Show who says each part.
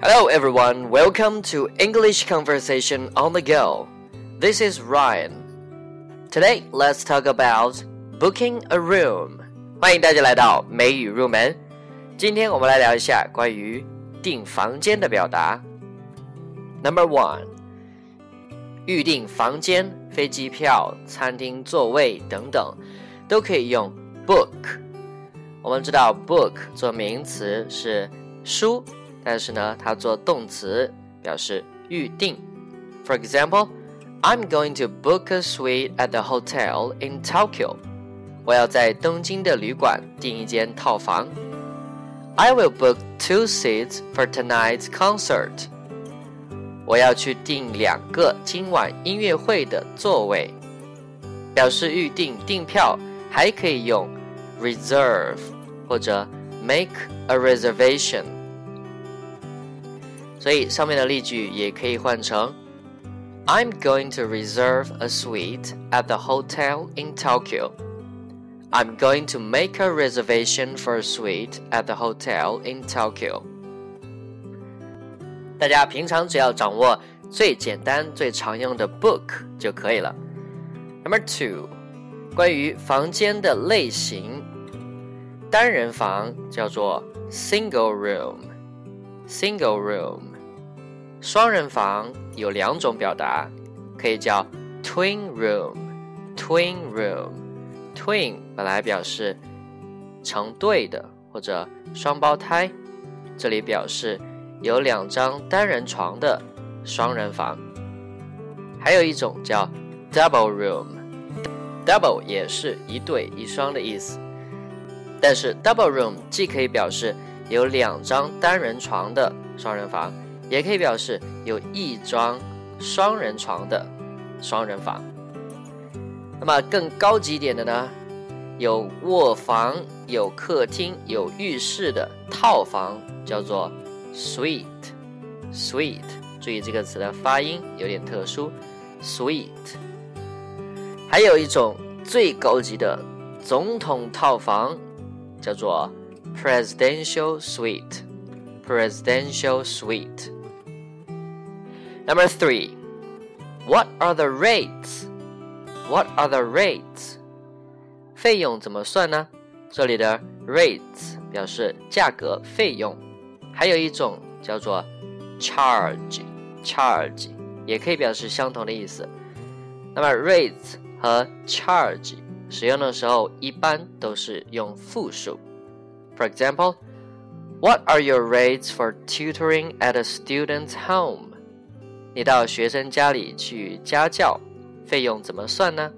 Speaker 1: Hello everyone, welcome to English Conversation on the Go. This is Ryan. Today, let's talk about booking a room. 欢迎大家来到美语入门。今天我们来聊一下关于订房间的表达。Number one，预订房间、飞机票、餐厅座位等等，都可以用 book。我们知道 book 做名词是书。 但是呢，它做动词表示预定。For example, I'm going to book a suite at the hotel in Tokyo. 我要在东京的旅馆订一间套房。I will book two seats for tonight's concert. 我要去订两个今晚音乐会的座位。表示预定订票还可以用 reserve 或者 make a reservation。 所以上面的例句也可以换成：I'm going to reserve a suite at the hotel in Tokyo. I'm going to make a reservation for a suite at the hotel in Tokyo. 大家平常只要掌握最简单、最常用的 book 就可以了。Number two，关于房间的类型，单人房叫做 single room，single room。 双人房有两种表达，可以叫 twin room，twin room，twin 本来表示成对的或者双胞胎，这里表示有两张单人床的双人房。还有一种叫 double room，double 也是一对一双的意思，但是 double room 既可以表示有两张单人床的双人房。也可以表示有一张双人床的双人房。那么更高级一点的呢，有卧房、有客厅、有浴室的套房，叫做 suite。suite，注意这个词的发音有点特殊，suite。还有一种最高级的总统套房，叫做 presidential suite。presidential suite。Number three, what are the rates? What are the rates? 费用怎么算呢？这里的 rates 表示价格、费用，还有一种叫做 charge，charge 也可以表示相同的意思。那么 rates 和 charge 使用的时候一般都是用复数。For example, what are your rates for tutoring at a student's home? 你到学生家里去家教，费用怎么算呢？